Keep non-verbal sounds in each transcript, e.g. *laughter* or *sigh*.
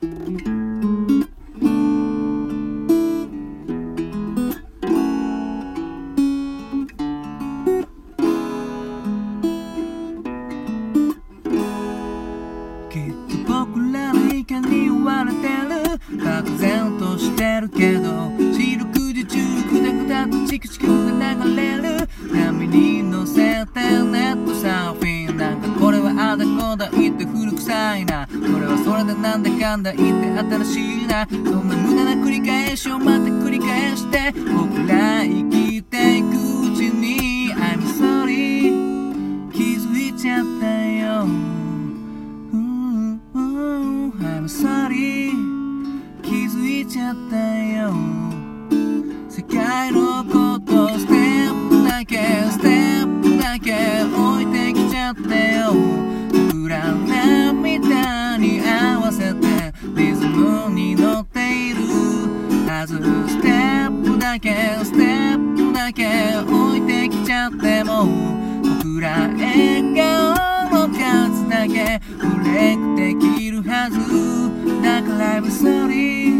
きなんだかんだ言って新しいな。そんな無駄な繰り返しをまた繰り返して僕に乗っている。はずステップだけステップだけ置いてきちゃっても僕ら笑顔の数だけブレイクできるはず。だから I'm sorry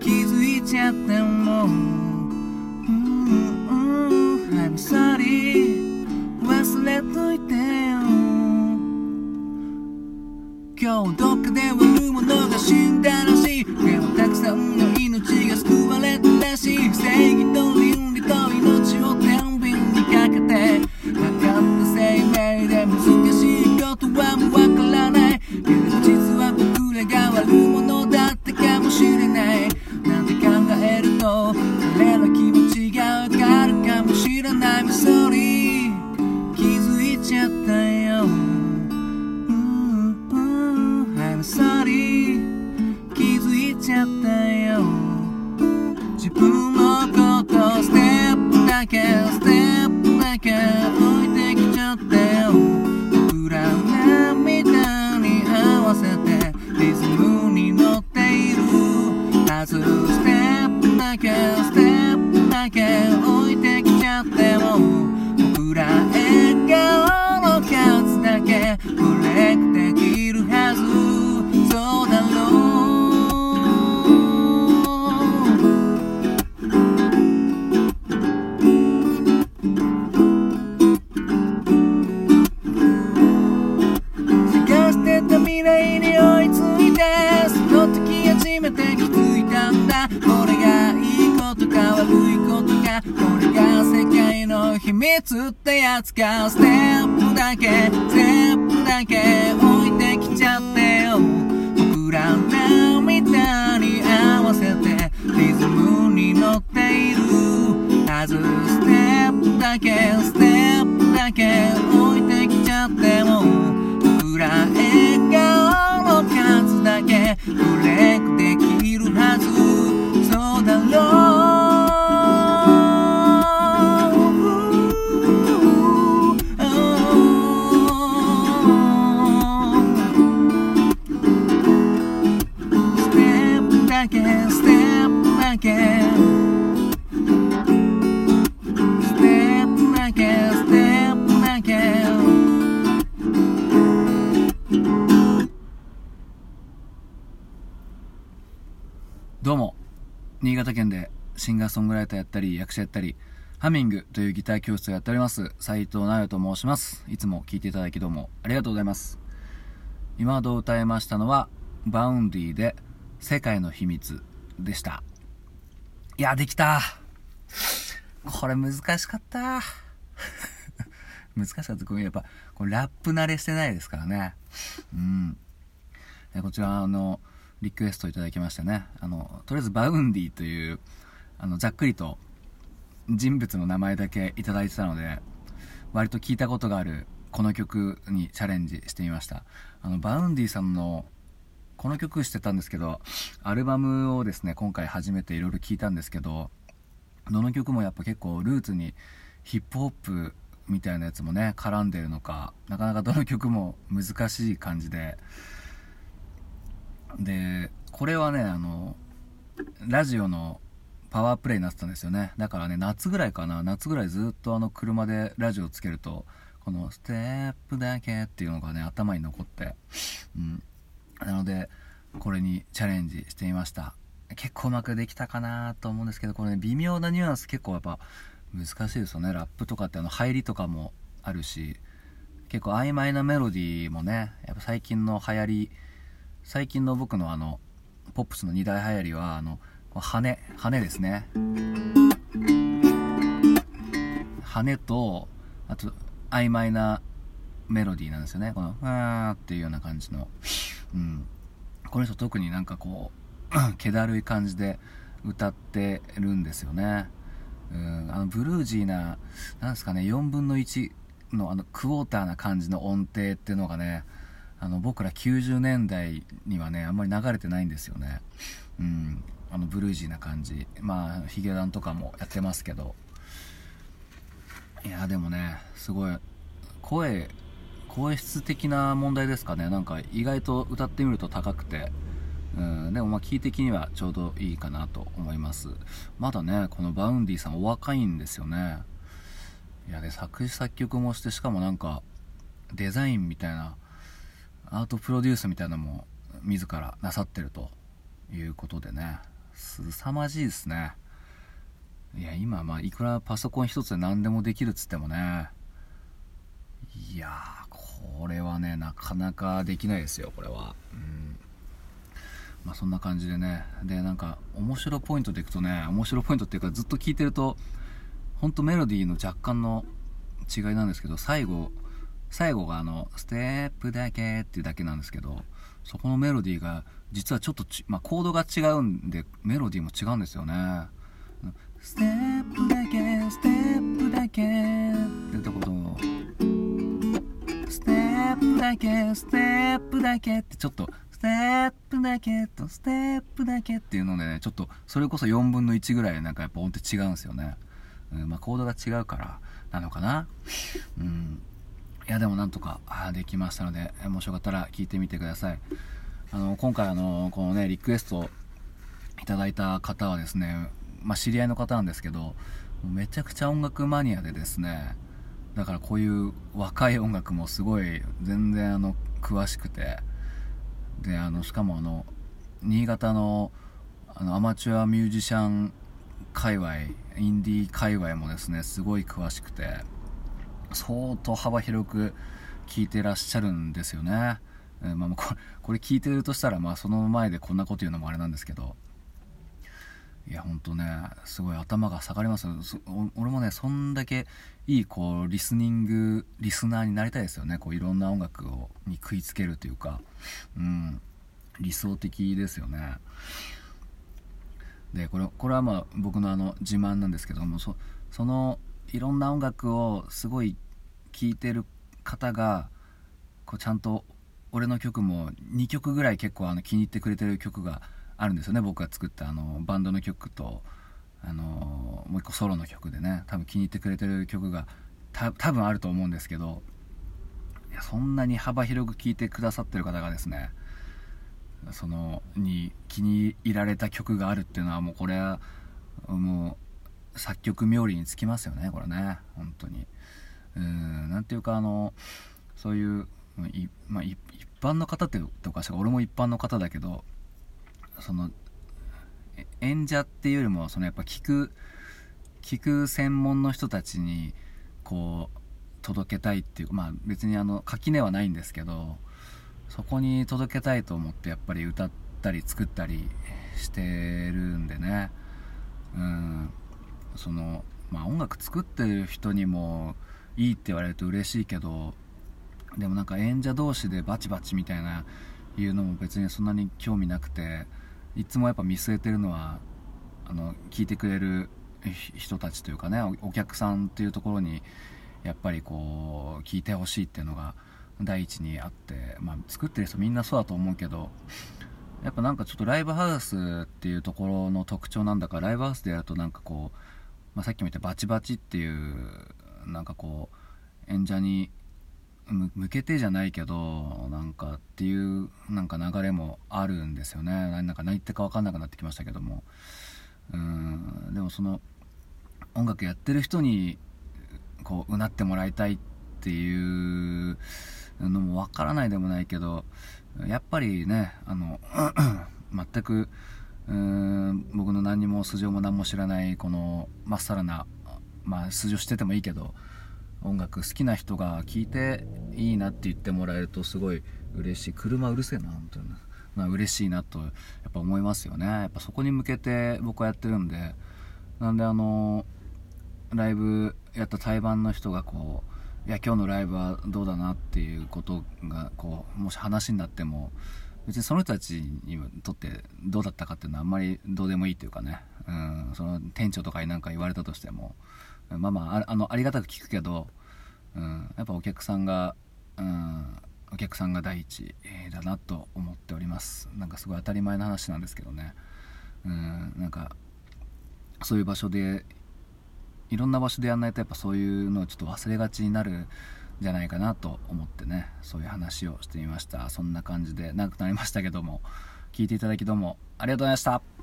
気づいちゃっても。うんうん I'm sorry 忘れといてよ。今日どっかで悪いものが死んだんの自分のことステップだけステップだけ。の秘密ってやつかステップだけステップだけ置いてきちゃってよ。僕ら涙に合わせてリズムに乗っている。はずステップだけステップだけ置いてきちゃっても僕ら笑顔の数だけブレイクできるはず。新潟県でシンガーソングライターやったり役者やったりハミングというギター教室をやっております。斉藤直也と申します。いつも聴いていただきどうもありがとうございます。今ほど歌いましたのは Vaundy で世界の秘密でした。いやできた。これ難しかった。*laughs* 難しかったこれやっぱこれラップ慣れしてないですからね。うん。こちらあのリクエストいただきましてね。あのとりあえず Vaundy というあのざっくりと人物の名前だけいただいてたので割と聞いたことがあるこの曲にチャレンジしてみました。あの Vaundy さんのこの曲してたんですけどアルバムをですね今回初めていろいろ聞いたんですけどどの曲もやっぱ結構ルーツにヒップホップみたいなやつもね絡んでるのかなかなかどの曲も難しい感じででこれはねあのラジオのパワープレイになってたんですよね。だからね夏ぐらいかな。夏ぐらいずっとあの車でラジオつけるとこの「ステップだけ」っていうのがね頭に残って。うん。なのでこれにチャレンジしてみました。結構うまくできたかなと思うんですけどこれね微妙なニュアンス結構やっぱ難しいですよね。ラップとかってあの入りとかもあるし結構曖昧なメロディーもねやっぱ最近の流行り最近の僕のあのポップスの2大流行りはあの羽羽ですね。羽とあと曖昧なメロディーなんですよね。この「あー」っていうような感じの。うん。この人特になんかこう *clears throat* 気だるい感じで歌ってるんですよね。うん。あのブルージーななんですかね4分の1のあのクォーターな感じの音程っていうのがねあの僕ら90年代にはねあんまり流れてないんですよね。うん。あのブルージーな感じ。まあヒゲダンとかもやってますけど。いやでもねすごい声声質的な問題ですかね。なんか意外と歌ってみると高くて。うん。でもまあキー的にはちょうどいいかなと思います。まだねこの Vaundy さんお若いんですよね。いやで作詞作曲もしてしかもなんかデザインみたいなアートプロデュースみたいなのも自らなさってるということでね。凄まじいですね。いや今まあいくらパソコン一つで何でもできるっつってもね。いやこれはねなかなかできないですよこれは。うん。まあそんな感じでね。でなんか面白ポイントでいくとね面白ポイントっていうかずっと聞いてるとほんとメロディーの若干の違いなんですけど最後最後があのステップだけっていうだけなんですけどそこのメロディーが実はちょっとまあ、コードが違うんでメロディーも違うんですよね。ステップだけステップだけってとことステップだけステップだけってちょっとステップだけとステップだけっていうのでねちょっとそれこそ4分の1ぐらいなんかやっぱ音程違うんですよね、うん、まあコードが違うからなのかな。うん。いやでもなんとかできましたのでもしよかったら聞いてみてください。あの今回あのこのねリクエストいただいた方はですねまあ、知り合いの方なんですけどめちゃくちゃ音楽マニアでですねだからこういう若い音楽もすごい全然あの詳しくてであのしかもあの新潟のあのアマチュアミュージシャン界隈インディー界隈もですねすごい詳しくて相当幅広く聴いてらっしゃるんですよね、えー、まあ、これこれ聞いてるとしたら、まあ、その前でこんなこと言うのもあれなんですけど。いやほんとねすごい頭が下がります俺もねそんだけいいこうリスニングリスナーになりたいですよね。こういろんな音楽をに食いつけるというか。うん。理想的ですよね。でこれこれはまあ僕のあの自慢なんですけどもそそのいろんな音楽をすごい聴いてる方がこうちゃんと俺の曲も2曲ぐらい結構あの気に入ってくれてる曲があるんですよね。僕が作ったあのバンドの曲とあのもう一個ソロの曲でね多分気に入ってくれてる曲が多分あると思うんですけどいやそんなに幅広く聴いてくださってる方がですねそのに気に入られた曲があるっていうのはもうこれはもう作曲冥利につきますよねこれね。本当に。うん何ていうかあのそういうい、まあ、一般の方ってとかしか。俺も一般の方だけどその演者っていうよりもそのやっぱ聞く聞く専門の人たちにこう届けたいっていうまあ別にあの垣根はないんですけどそこに届けたいと思ってやっぱり歌ったり作ったりしてるんでね。うん。そのまあ音楽作ってる人にもいいって言われると嬉しいけどでもなんか演者同士でバチバチみたいないうのも別にそんなに興味なくていつもやっぱ見据えてるのはあの聞いてくれる人たちというかねお客さんっていうところにやっぱりこう聞いてほしいっていうのが第一にあって、まあ、作ってる人みんなそうだと思うけどやっぱなんかちょっとライブハウスっていうところの特徴なんだからライブハウスでやるとなんかこう、まあ、さっきも言ったバチバチっていうなんかこう演者に向けてじゃないけどなんかっていうなんか流れもあるんですよね。なんか何言ってか分かんなくなってきましたけども。うんでもその音楽やってる人にこううなってもらいたいっていうのも分からないでもないけどやっぱりねあの *clears throat* 全くうん僕の何も素性も何も知らないこのまっさらなまあ素性しててもいいけど音楽好きな人が聴いていいなって言ってもらえるとすごい嬉しい。車うるせえな本当に、まあ、嬉しいなとやっぱ思いますよね。やっぱそこに向けて僕はやってるんでなんであのライブやった対バンの人がこういや今日のライブはどうだなっていうことがこうもし話になっても別にその人たちにとってどうだったかっていうのはあんまりどうでもいいっていうかね、うん、その店長とかに何か言われたとしても。まあまああのありがたく聞くけど、うん、やっぱお客さんが、うん、お客さんが第一だなと思っております。なんかすごい当たり前の話なんですけどね、うん、なんかそういう場所でいろんな場所でやんないとやっぱそういうのをちょっと忘れがちになるじゃないかなと思ってねそういう話をしてみました。そんな感じで長くなりましたけども聞いていただきどうもありがとうございました。